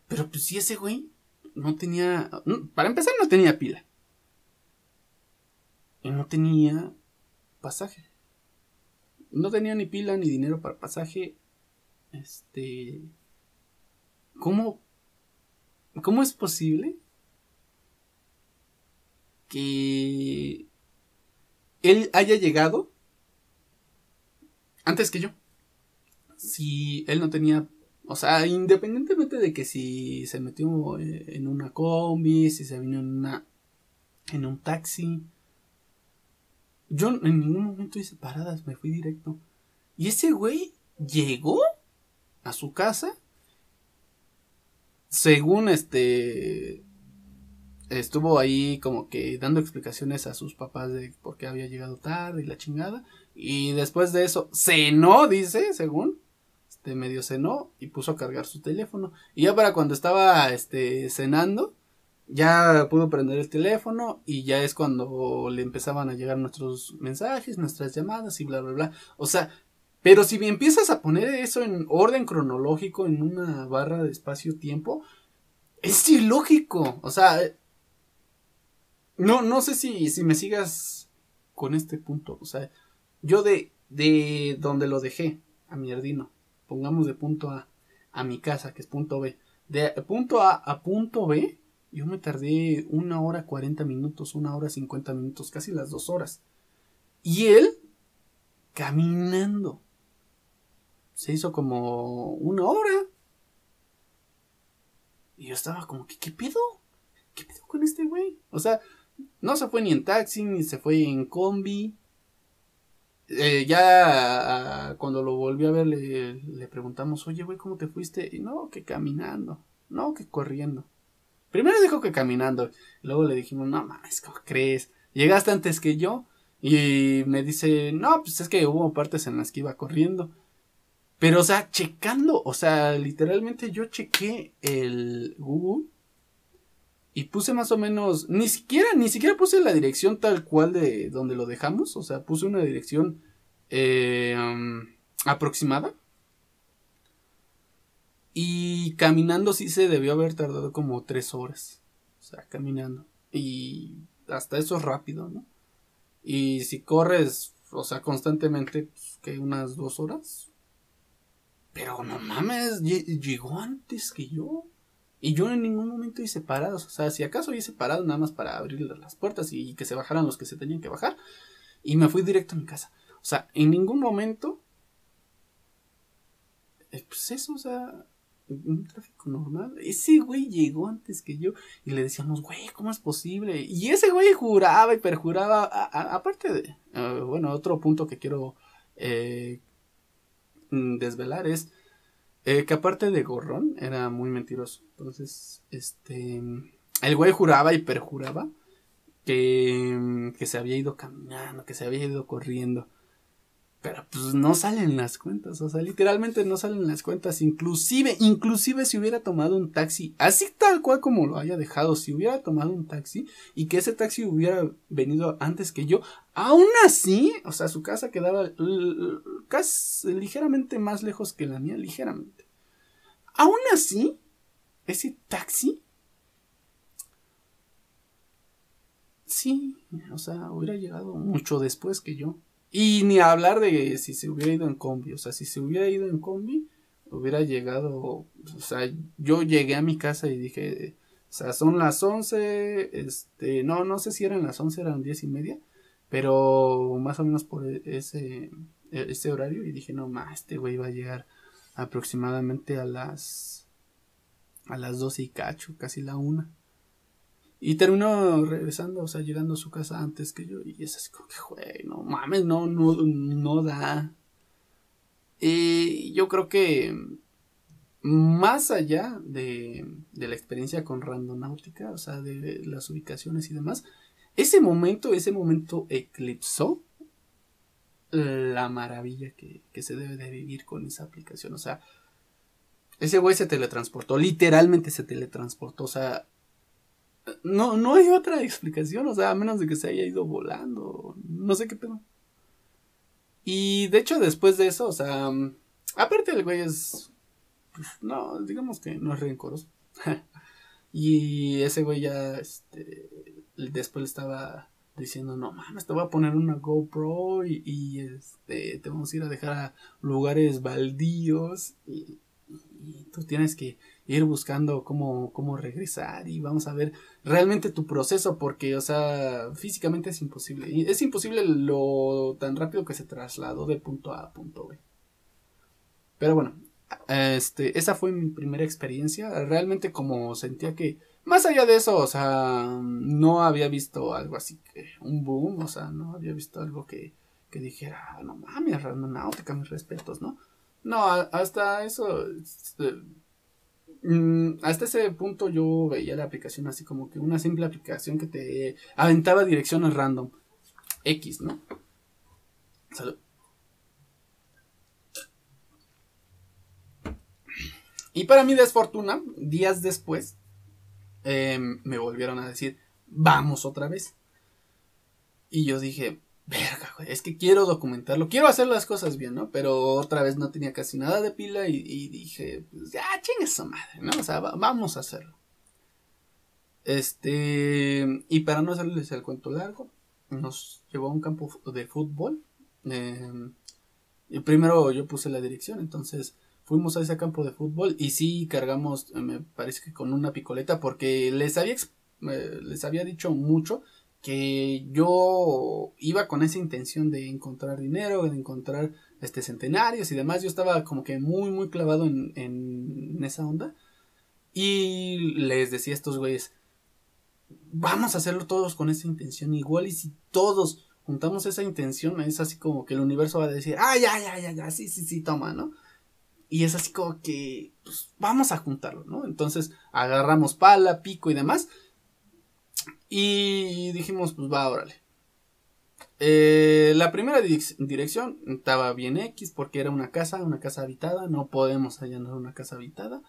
Pero pues si ese güey no tenía, para empezar no tenía pila. Y no tenía pasaje. No tenía ni pila ni dinero para pasaje. Este. ¿Cómo? ¿Cómo es posible que él haya llegado antes que yo? Si él no tenía o sea, independientemente de que si se metió en una combi, si se vino en una en un taxi, yo en ningún momento hice paradas, me fui directo. Y ese güey llegó a su casa. Según este. Estuvo ahí como que dando explicaciones a sus papás de por qué había llegado tarde y la chingada. Y después de eso, cenó, dice, según. Este medio cenó y puso a cargar su teléfono. Y ya para cuando estaba este cenando, ya pudo prender el teléfono y ya es cuando le empezaban a llegar nuestros mensajes, nuestras llamadas y bla, bla, bla. O sea, pero si empiezas a poner eso en orden cronológico en una barra de espacio-tiempo, es ilógico. O sea, no, no sé si, si me sigas con este punto. O sea, yo de, de donde lo dejé, a mi ardino, pongamos de punto A a mi casa, que es punto B, de punto A a punto B, yo me tardé una hora cuarenta minutos, una hora cincuenta minutos, casi las dos horas. Y él, caminando. Se hizo como una hora. Y yo estaba como que, ¿qué pedo? ¿Qué pedo con este güey? O sea, no se fue ni en taxi, ni se fue en combi. Eh, ya cuando lo volví a ver le, le preguntamos, oye, güey, ¿cómo te fuiste? Y no, que caminando, no, que corriendo. Primero dijo que caminando. Luego le dijimos, no mames, ¿cómo crees? Llegaste antes que yo. Y me dice, no, pues es que hubo partes en las que iba corriendo. Pero, o sea, checando, o sea, literalmente yo chequé el Google y puse más o menos, ni siquiera, ni siquiera puse la dirección tal cual de donde lo dejamos, o sea, puse una dirección eh, aproximada y caminando sí se debió haber tardado como tres horas. O sea, caminando. Y hasta eso es rápido, ¿no? Y si corres, o sea, constantemente, pues, que unas dos horas. Pero no mames, llegó antes que yo. Y yo en ningún momento hice parados. O sea, si acaso hice parados nada más para abrir las puertas y que se bajaran los que se tenían que bajar. Y me fui directo a mi casa. O sea, en ningún momento. Eh, pues eso, o sea un tráfico normal. Ese güey llegó antes que yo y le decíamos, güey, ¿cómo es posible? Y ese güey juraba y perjuraba, aparte de, eh, bueno, otro punto que quiero eh, mm, desvelar es eh, que aparte de gorrón era muy mentiroso. Entonces, este, el güey juraba y perjuraba que, que se había ido caminando, que se había ido corriendo. Pero pues no salen las cuentas, o sea, literalmente no salen las cuentas, inclusive, inclusive si hubiera tomado un taxi, así tal cual como lo haya dejado, si hubiera tomado un taxi y que ese taxi hubiera venido antes que yo, aún así, o sea, su casa quedaba casi ligeramente más lejos que la mía, ligeramente. Aún así, ese taxi sí, o sea, hubiera llegado mucho después que yo. Y ni hablar de si se hubiera ido en combi. O sea, si se hubiera ido en combi, hubiera llegado. O sea, yo llegué a mi casa y dije. O sea, son las 11. Este, no, no sé si eran las 11, eran diez y media. Pero más o menos por e, ese, e, ese horario. Y dije, no, más, este güey va a llegar aproximadamente a las. A las 12 y cacho, casi la una. Y terminó regresando, o sea, llegando a su casa antes que yo. Y es así como que, güey, no mames, no, no, no da. Y yo creo que más allá de, de la experiencia con Randonáutica, o sea, de las ubicaciones y demás, ese momento, ese momento eclipsó la maravilla que, que se debe de vivir con esa aplicación. O sea, ese güey se teletransportó, literalmente se teletransportó. O sea, no, no hay otra explicación, o sea, a menos de que se haya ido volando, no sé qué pedo. Y de hecho, después de eso, o sea, aparte el güey es, pues, no, digamos que no es rencoroso. y ese güey ya, este, después estaba diciendo, no mames, te voy a poner una GoPro y, y este, te vamos a ir a dejar a lugares baldíos y, tú tienes que ir buscando cómo, cómo regresar y vamos a ver realmente tu proceso porque, o sea, físicamente es imposible. Y es imposible lo tan rápido que se trasladó de punto A a punto B. Pero bueno, este, esa fue mi primera experiencia. Realmente como sentía que, más allá de eso, o sea, no había visto algo así que un boom, o sea, no había visto algo que, que dijera, ah, no mames, aeronáutica, mis respetos, ¿no? No, hasta eso, este, Mm, hasta ese punto yo veía la aplicación así como que una simple aplicación que te aventaba direcciones random. X, ¿no? Salud. Y para mi desfortuna, días después, em, me volvieron a decir, vamos otra vez. Y yo dije, verga, güey, es que quiero documentarlo, quiero hacer las cosas bien, ¿no? Pero otra vez no tenía casi nada de pila y, dije, pues ya, chingue esa madre, ¿no? O sea, vamos a hacerlo. Este, y para no hacerles el cuento largo, nos llevó a un campo de fútbol. Em, y primero yo puse la dirección, entonces fuimos a ese campo de fútbol y sí cargamos, me parece que con una picoleta, porque les había, eh, les había dicho mucho que yo iba con esa intención de encontrar dinero, de encontrar este centenarios y demás. Yo estaba como que muy, muy clavado en, esa onda. Y les decía a estos güeyes, vamos a hacerlo todos con esa intención. Igual y si todos juntamos esa intención, es así como que el universo va a decir, ah, ya, ya, ya, sí, sí, sí, toma, ¿no? Y es así como que, pues, vamos a juntarlo, ¿no? Entonces agarramos pala, pico y demás y dijimos, pues va, órale. Eh, la primera dirección estaba bien X porque era una casa, una casa habitada, no podemos allanar una casa habitada.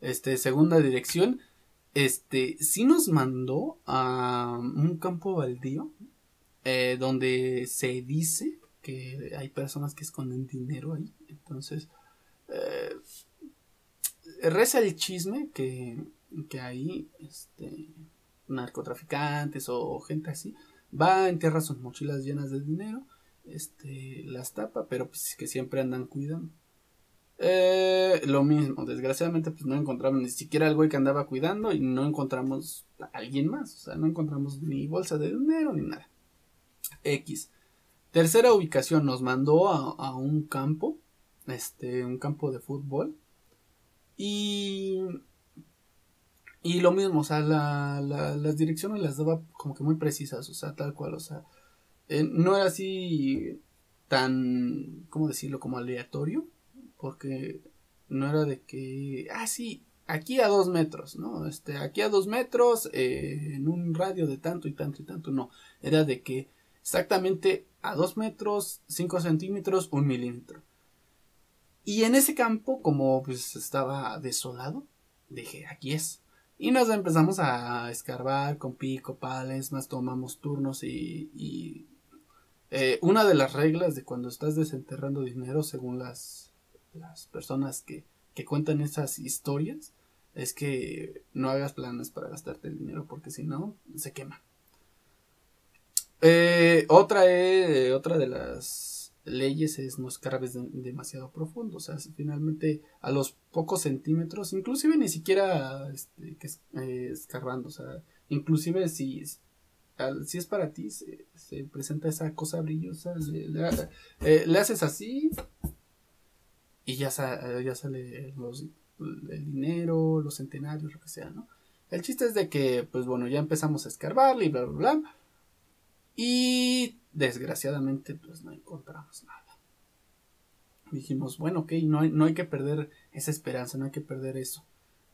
Este, segunda dirección, este, sí nos mandó a un campo baldío eh, donde se dice que hay personas que esconden dinero ahí. Entonces, eh, reza el chisme que, que ahí, este, narcotraficantes o gente así, va, entierra sus mochilas llenas de dinero, este, las tapa, pero pues que siempre andan cuidando. Eh, lo mismo, desgraciadamente pues no encontramos ni siquiera al güey que andaba cuidando y no encontramos a alguien más, o sea, no encontramos ni bolsa de dinero ni nada. X. Tercera ubicación, nos mandó a un campo, este, un campo de fútbol y y lo mismo, o sea, la, las direcciones las daba como que muy precisas, o sea, tal cual, o sea, eh, no era así tan, ¿cómo decirlo?, como aleatorio, porque no era de que, ah, sí, aquí a dos metros, ¿no? Este, aquí a dos metros, eh, en un radio de tanto y tanto y tanto, no, era de que exactamente a 2 metros, 5 centímetros, 1 milímetro. Y en ese campo, como pues estaba desolado, dije, aquí es. Y nos empezamos a escarbar con pico, pales, más tomamos turnos y, eh, una de las reglas de cuando estás desenterrando dinero, según las, las personas que, que cuentan esas historias, es que no hagas planes para gastarte el dinero porque si no, se quema. Eh, otra, eh, otra de las leyes es no escarbes demasiado profundo. O sea, finalmente a los pocos centímetros, inclusive ni siquiera este, que, eh, escarbando. O sea, inclusive si, si es para ti, se, presenta esa cosa brillosa, le, haces así y ya, ya sale el dinero, los centenarios, lo que sea, ¿no? El chiste es de que, pues bueno, ya empezamos a escarbarle y bla, bla, bla. Y desgraciadamente pues no encontramos nada. Dijimos, bueno, ok, no hay, no hay que perder esa esperanza, no hay que perder eso.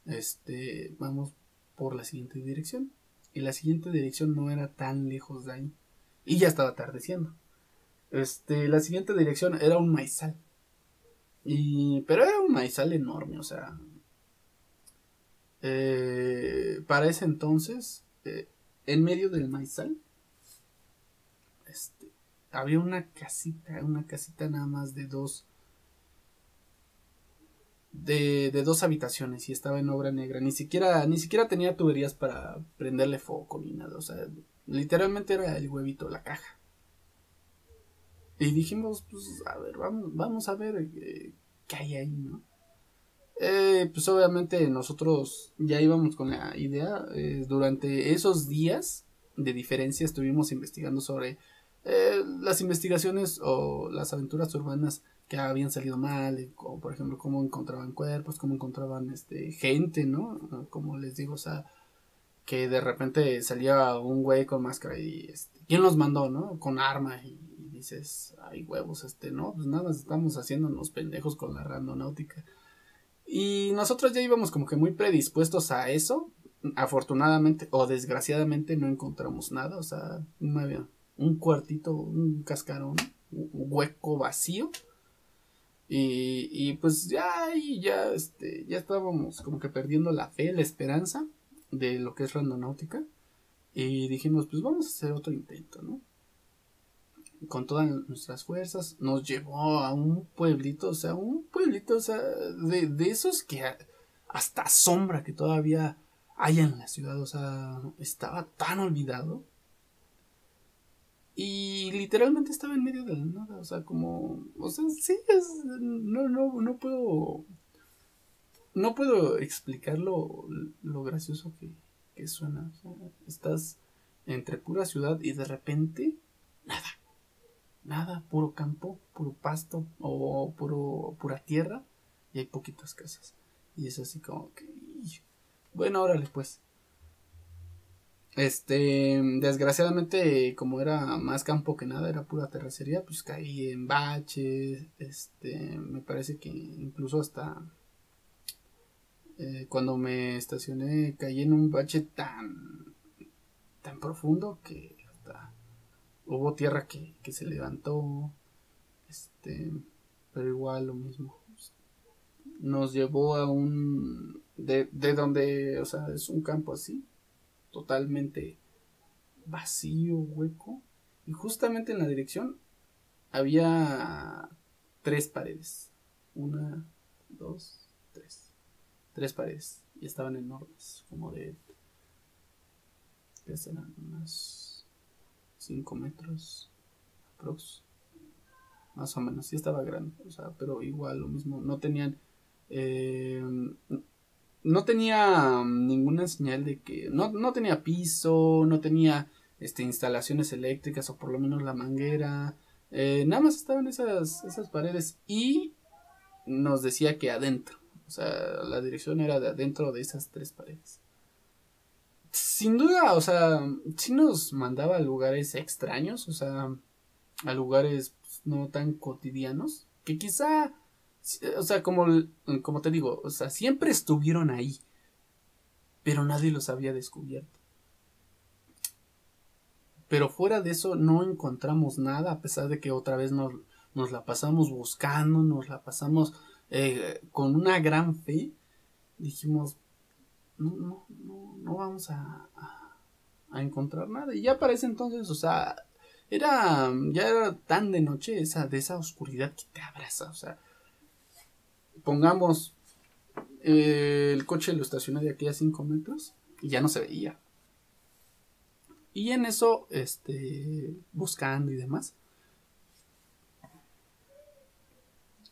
Este, vamos por la siguiente dirección. Y la siguiente dirección no era tan lejos de ahí. Y ya estaba atardeciendo. Este, la siguiente dirección era un maizal. Y, pero era un maizal enorme, o sea. Eh, para ese entonces, eh, en medio del maizal, había una casita, una casita nada más de dos, de, de, dos habitaciones y estaba en obra negra. Ni siquiera, ni siquiera tenía tuberías para prenderle foco ni nada. O sea, literalmente era el huevito, la caja. Y dijimos, pues, a ver, vamos, vamos a ver eh, qué hay ahí, ¿no? Eh, pues obviamente nosotros ya íbamos con la idea. Eh, durante esos días de diferencia estuvimos investigando sobre eh, las investigaciones o las aventuras urbanas que habían salido mal, eh, como por ejemplo cómo encontraban cuerpos, cómo encontraban este gente, ¿no? Como les digo, o sea, que de repente salía un güey con máscara y este, ¿quién los mandó, no? Con arma y, dices, ay huevos, este, no, pues nada, estamos haciendo unos pendejos con la randonáutica. Y nosotros ya íbamos como que muy predispuestos a eso. Afortunadamente o desgraciadamente no encontramos nada, o sea, no había un cuartito, un cascarón, hueco vacío. Y, y pues ya ya, este, ya estábamos como que perdiendo la fe, la esperanza de lo que es randonáutica. Y dijimos, pues vamos a hacer otro intento, ¿no? Con todas nuestras fuerzas, nos llevó a un pueblito, o sea, un pueblito, o sea, de, de esos que hasta sombra que todavía hay en la ciudad, o sea, estaba tan olvidado y literalmente estaba en medio de la nada, o sea, como, o sea, sí, es, no, no, no puedo, no puedo explicar lo, gracioso que, que suena. Estás entre pura ciudad y de repente, nada, nada, puro campo, puro pasto o puro, pura tierra y hay poquitas casas. Y es así como que, bueno, órale pues. Este, desgraciadamente, como era más campo que nada, era pura terracería, pues caí en baches, este, me parece que incluso hasta eh, cuando me estacioné caí en un bache tan, tan profundo que hasta hubo tierra que, que se levantó, este, pero igual lo mismo. Nos llevó a un, de, de donde, o sea, es un campo así, totalmente vacío, hueco. Y justamente en la dirección había tres paredes. Una, dos, tres. Tres paredes. Y estaban enormes, como de... ¿Qué serán? Unas cinco metros. Aprox. Más o menos. Sí estaba grande. O sea, pero igual lo mismo. No tenían... Eh, no tenía mm, ninguna señal de que no, no tenía piso, no tenía este, instalaciones eléctricas o por lo menos la manguera. Eh, nada más estaban esas, esas paredes y nos decía que adentro. O sea, la dirección era de adentro de esas tres paredes. Sin duda, o sea, sí nos mandaba a lugares extraños, o sea, a lugares pues, no tan cotidianos, que quizá o sea, como, como te digo, o sea, siempre estuvieron ahí, pero nadie los había descubierto. Pero fuera de eso no encontramos nada, a pesar de que otra vez nos, nos la pasamos buscando, nos la pasamos eh, con una gran fe. Dijimos, no, no, no, no vamos a, a, encontrar nada. Y ya para ese entonces, o sea, era, ya era tan de noche esa, de esa oscuridad que te abraza, o sea, pongamos, eh, el coche lo estacioné de aquí a 5 metros y ya no se veía. Y en eso, este, buscando y demás,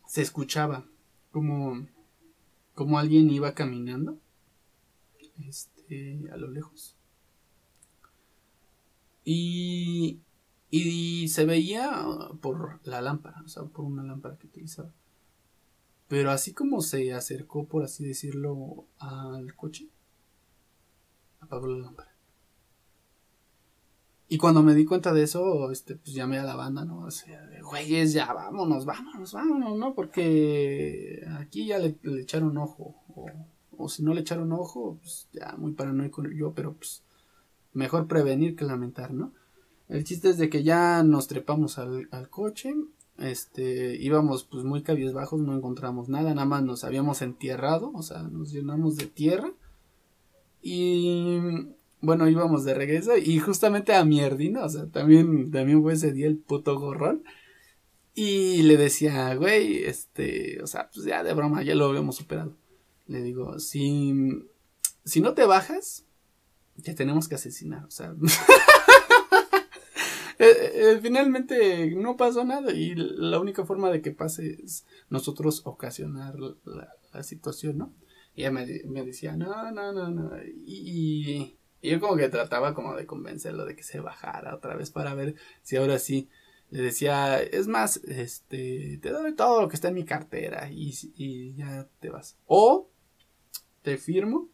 se escuchaba como, como alguien iba caminando, este, a lo lejos. Y, y se veía por la lámpara, o sea, por una lámpara que utilizaba. Pero así como se acercó, por así decirlo, al coche, apagó la lámpara. Y cuando me di cuenta de eso, este, pues llamé a la banda, ¿no? O sea, güeyes, ya vámonos, vámonos, vámonos, ¿no? Porque aquí ya le, echaron ojo. O, si no le echaron ojo, pues ya muy paranoico yo, pero pues mejor prevenir que lamentar, ¿no? El chiste es de que ya nos trepamos al coche. Este, íbamos pues muy cabizbajos, no encontramos nada, nada más nos habíamos entierrado, o sea, nos llenamos de tierra. Y bueno, íbamos de regreso y justamente a Mierdino, o sea, también, también fue ese día el puto gorrón. Y le decía, güey, este, o sea, pues ya de broma, ya lo habíamos superado. Le digo, si, si no te bajas, te tenemos que asesinar, o sea. Eh, eh, finalmente no pasó nada y la única forma de que pase es nosotros ocasionar la, situación, ¿no? Y ella me, decía, no, no, no, no. y, yo como que trataba como de convencerlo de que se bajara otra vez para ver si ahora sí le decía, es más, este, te doy todo lo que está en mi cartera y ya te vas. O te firmo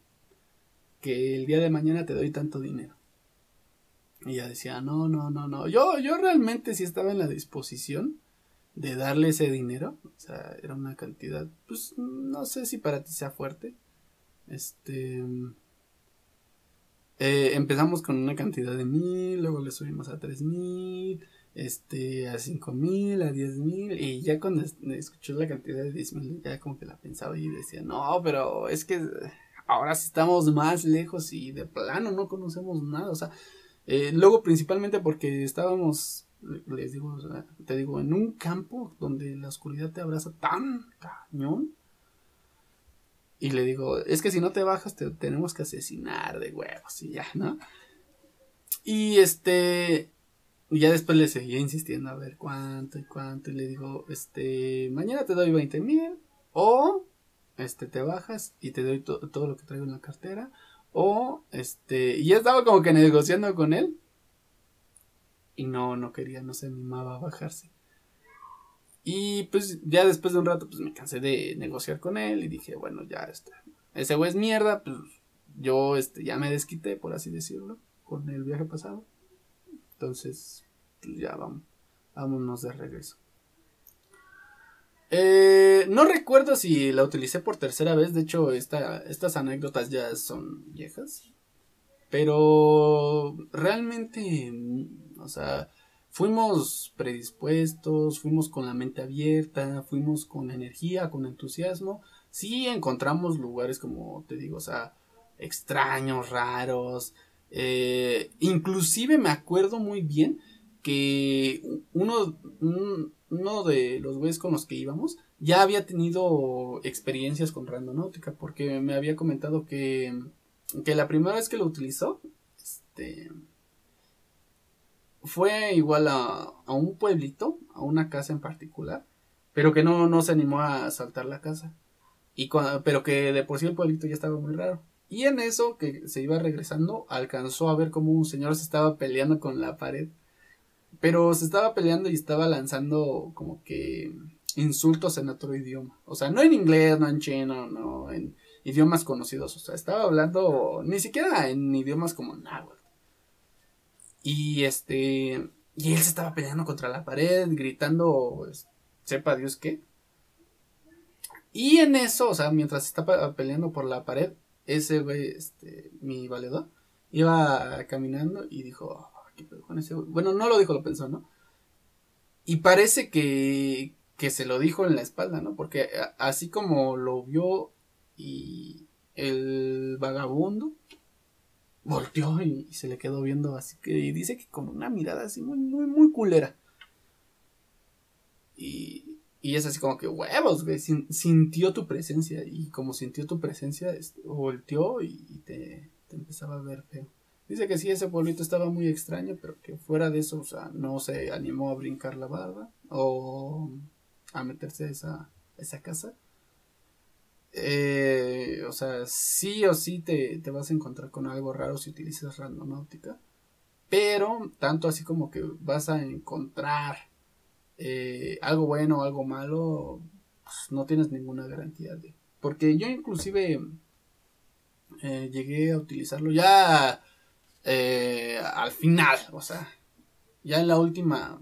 que el día de mañana te doy tanto dinero. Y ella decía, no, no, no, no. Yo, yo realmente sí estaba en la disposición de darle ese dinero. O sea, era una cantidad, pues no sé si para ti sea fuerte. Este eh, empezamos con una cantidad de mil, luego le subimos a tres mil, este, a cinco mil, a diez mil, y ya cuando escuchó la cantidad de diez mil, ya como que la pensaba y decía, no, pero es que ahora sí estamos más lejos y de plano no conocemos nada, o sea, eh, luego principalmente porque estábamos, les digo, te digo, en un campo donde la oscuridad te abraza tan cañón, y le digo, es que si no te bajas te tenemos que asesinar de huevos y ya, ¿no? Y este, ya después le seguía insistiendo a ver cuánto y cuánto. Y le digo, este, mañana te doy 20 mil. O, este, te bajas y te doy todo lo que traigo en la cartera. O, este, y ya estaba como que negociando con él. Y no, no quería, no se animaba a bajarse. Y pues ya después de un rato, pues me cansé de negociar con él y dije, bueno, ya está. Ese güey es mierda, pues yo este, ya me desquité, por así decirlo, con el viaje pasado. Entonces, pues ya vamos, vámonos de regreso. Eh, no recuerdo si la utilicé por tercera vez, de hecho esta, estas anécdotas ya son viejas. Pero realmente, o sea, fuimos predispuestos, fuimos con la mente abierta, fuimos con energía, con entusiasmo. Sí encontramos lugares como te digo, o sea, extraños, raros. Eh, inclusive me acuerdo muy bien que uno, uno de los güeyes con los que íbamos ya había tenido experiencias con randonáutica porque me había comentado que, que la primera vez que lo utilizó, este, fue igual a, un pueblito, a una casa en particular, pero que no, no se animó a saltar la casa. Y pero que de por sí el pueblito ya estaba muy raro. Y en eso, que se iba regresando, alcanzó a ver como un señor se estaba peleando con la pared. Pero se estaba peleando y estaba lanzando como que insultos en otro idioma. O sea, no en inglés, no en chino, no en idiomas conocidos. O sea, estaba hablando ni siquiera en idiomas como náhuatl. Y este. Y él se estaba peleando contra la pared, gritando, pues, sepa Dios qué. Y en eso, o sea, mientras estaba peleando por la pared, ese güey, este, mi valedor, iba caminando y dijo, Bueno, no lo dijo, lo pensó, ¿no? Y parece que, que se lo dijo en la espalda, ¿no? Porque así como lo vio y el vagabundo volteó y, se le quedó viendo así que dice que con una mirada así muy, muy, muy culera. Y, y es así como que huevos, güey, sintió tu presencia y como sintió tu presencia, este, volteó y te, te empezaba a ver feo. Dice que sí, ese pueblito estaba muy extraño, pero que fuera de eso, o sea, no se animó a brincar la barba o a meterse a esa, esa casa. Eh, o sea, sí o sí te, vas a encontrar con algo raro si utilizas randonáutica. Pero tanto así como que vas a encontrar eh, algo bueno o algo malo, pues no tienes ninguna garantía de. Porque yo inclusive eh, llegué a utilizarlo ya eh, al final, o sea, ya en la última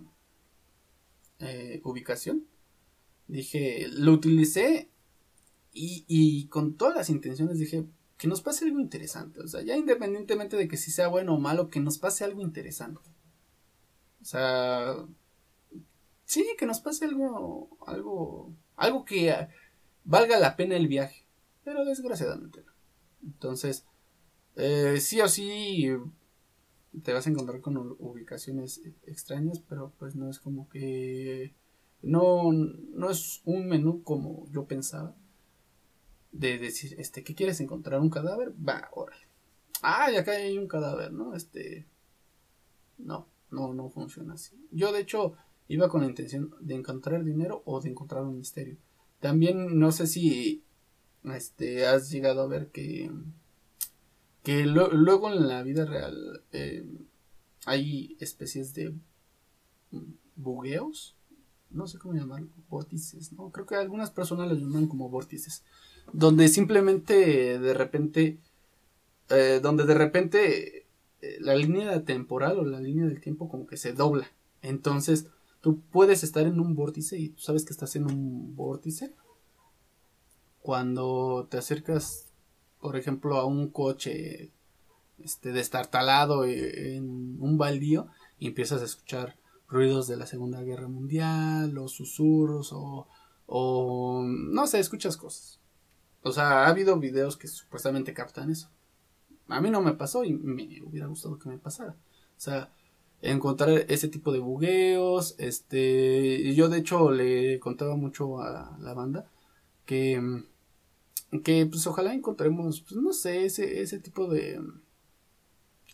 eh, ubicación, dije, lo utilicé y, y, con todas las intenciones dije, que nos pase algo interesante, o sea, ya independientemente de que si sea bueno o malo, que nos pase algo interesante. O sea, sí, que nos pase algo, algo, algo que valga la pena el viaje, pero desgraciadamente no. Entonces, eh, sí o sí te vas a encontrar con ubicaciones extrañas, pero pues no es como que no, no es un menú como yo pensaba de decir, este, ¿qué quieres encontrar? ¿Un cadáver? Va, órale. Ah, y acá hay un cadáver, ¿no? Este, no, no, no funciona así. Yo de hecho iba con la intención de encontrar dinero o de encontrar un misterio. También no sé si este, has llegado a ver que que luego en la vida real eh, hay especies de bugueos, no sé cómo llamarlo, vórtices, ¿no? Creo que algunas personas los llaman como vórtices, donde simplemente de repente, eh, donde de repente eh, la línea temporal o la línea del tiempo como que se dobla. Entonces, tú puedes estar en un vórtice y tú sabes que estás en un vórtice. Cuando te acercas por ejemplo, a un coche este, destartalado e, en un baldío y empiezas a escuchar ruidos de la Segunda Guerra Mundial o susurros o, o no sé, escuchas cosas. O sea, ha habido videos que supuestamente captan eso. A mí no me pasó y me hubiera gustado que me pasara. O sea, encontrar ese tipo de bugueos. Este, yo de hecho le contaba mucho a la banda que que pues ojalá encontremos, pues no sé, ese, ese tipo de,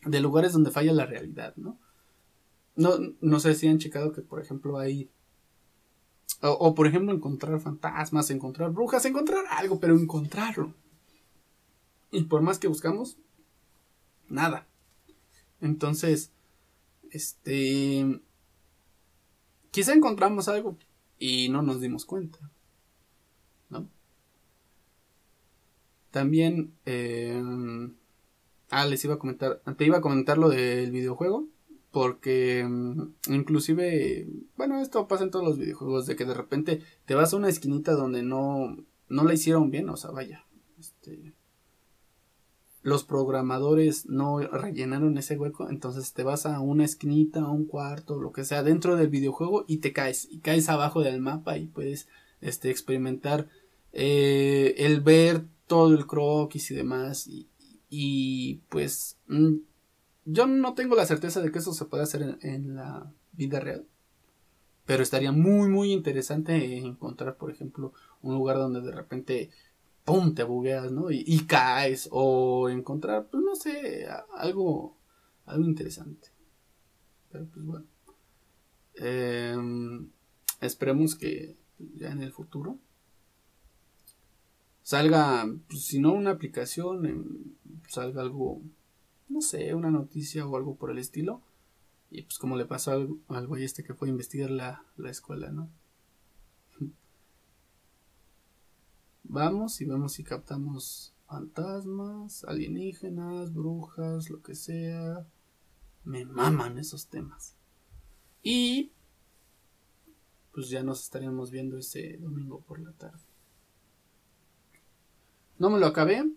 de lugares donde falla la realidad, ¿no? No, no sé si han checado que, por ejemplo, hay... O, por ejemplo, encontrar fantasmas, encontrar brujas, encontrar algo, pero encontrarlo. Y por más que buscamos, nada. Entonces, este... Quizá encontramos algo y no nos dimos cuenta. También, eh, ah, les iba a comentar, te iba a comentar lo del videojuego, porque mm, inclusive, bueno, esto pasa en todos los videojuegos, de que de repente te vas a una esquinita donde no, no la hicieron bien, o sea, vaya, este, los programadores no rellenaron ese hueco, entonces te vas a una esquinita, a un cuarto, lo que sea, dentro del videojuego y te caes, y caes abajo del mapa y puedes, este, experimentar eh, el ver todo el croquis y demás. Y, pues mm, yo no tengo la certeza de que eso se pueda hacer en, la vida real. Pero estaría muy, muy interesante encontrar, por ejemplo, un lugar donde de repente, ¡pum!, te bugueas, ¿no? Y, caes. O encontrar, pues no sé, algo, algo interesante. Pero pues bueno. Em, esperemos que ya en el futuro salga, pues, si no una aplicación, em, salga algo, no sé, una noticia o algo por el estilo. Y pues como le pasó al, al güey este que fue a investigar la, la escuela, ¿no? Vamos y vemos si captamos fantasmas, alienígenas, brujas, lo que sea. Me maman esos temas. Y pues ya nos estaríamos viendo ese domingo por la tarde. No me lo acabé.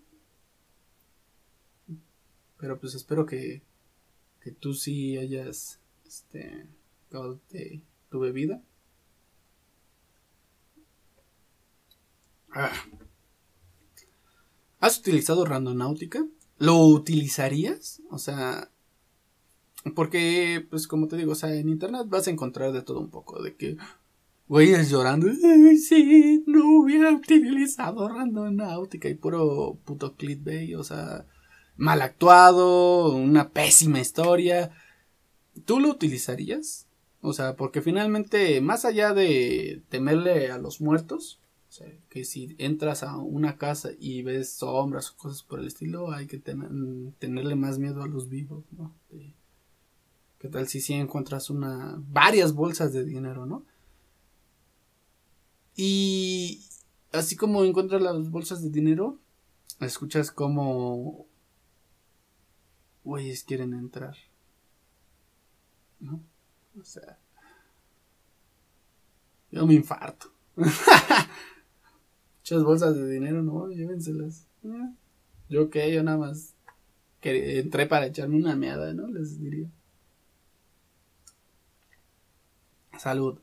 Pero pues espero que, que tú sí hayas este de tu bebida. Ah. ¿Has utilizado randonáutica? ¿Lo utilizarías? O sea, porque, pues como te digo, o sea, en internet vas a encontrar de todo un poco, de que güeyes llorando, Ay, sí, no hubiera utilizado randonáutica y puro puto clickbait, o sea, mal actuado, una pésima historia. ¿Tú lo utilizarías? O sea, porque finalmente, más allá de temerle a los muertos, o sea, que si entras a una casa y ves sombras o cosas por el estilo, hay que tenerle más miedo a los vivos, ¿no? ¿Qué tal si sí encuentras una varias bolsas de dinero, ¿no? Y así como encuentras las bolsas de dinero, escuchas como güeyes quieren entrar. ¿No? O sea, yo me infarto. Muchas bolsas de dinero, no, llévenselas. Yo qué, yo nada más entré para echarme una meada, ¿no? Les diría. Salud.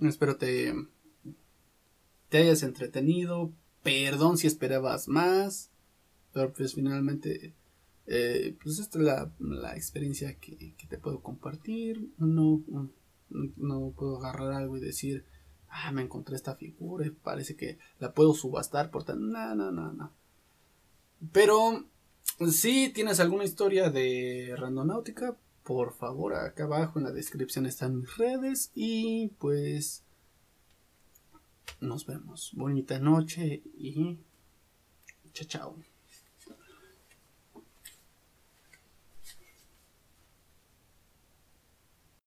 Espero te, te hayas entretenido. Perdón si esperabas más. Pero pues finalmente, eh, pues esta es la, experiencia que, te puedo compartir. No, no, puedo agarrar algo y decir, ah, me encontré esta figura parece que la puedo subastar por tan... No, no, no, no. Pero si tienes alguna historia de randonáutica, por favor, acá abajo en la descripción están mis redes y pues nos vemos. Bonita noche y chao chao.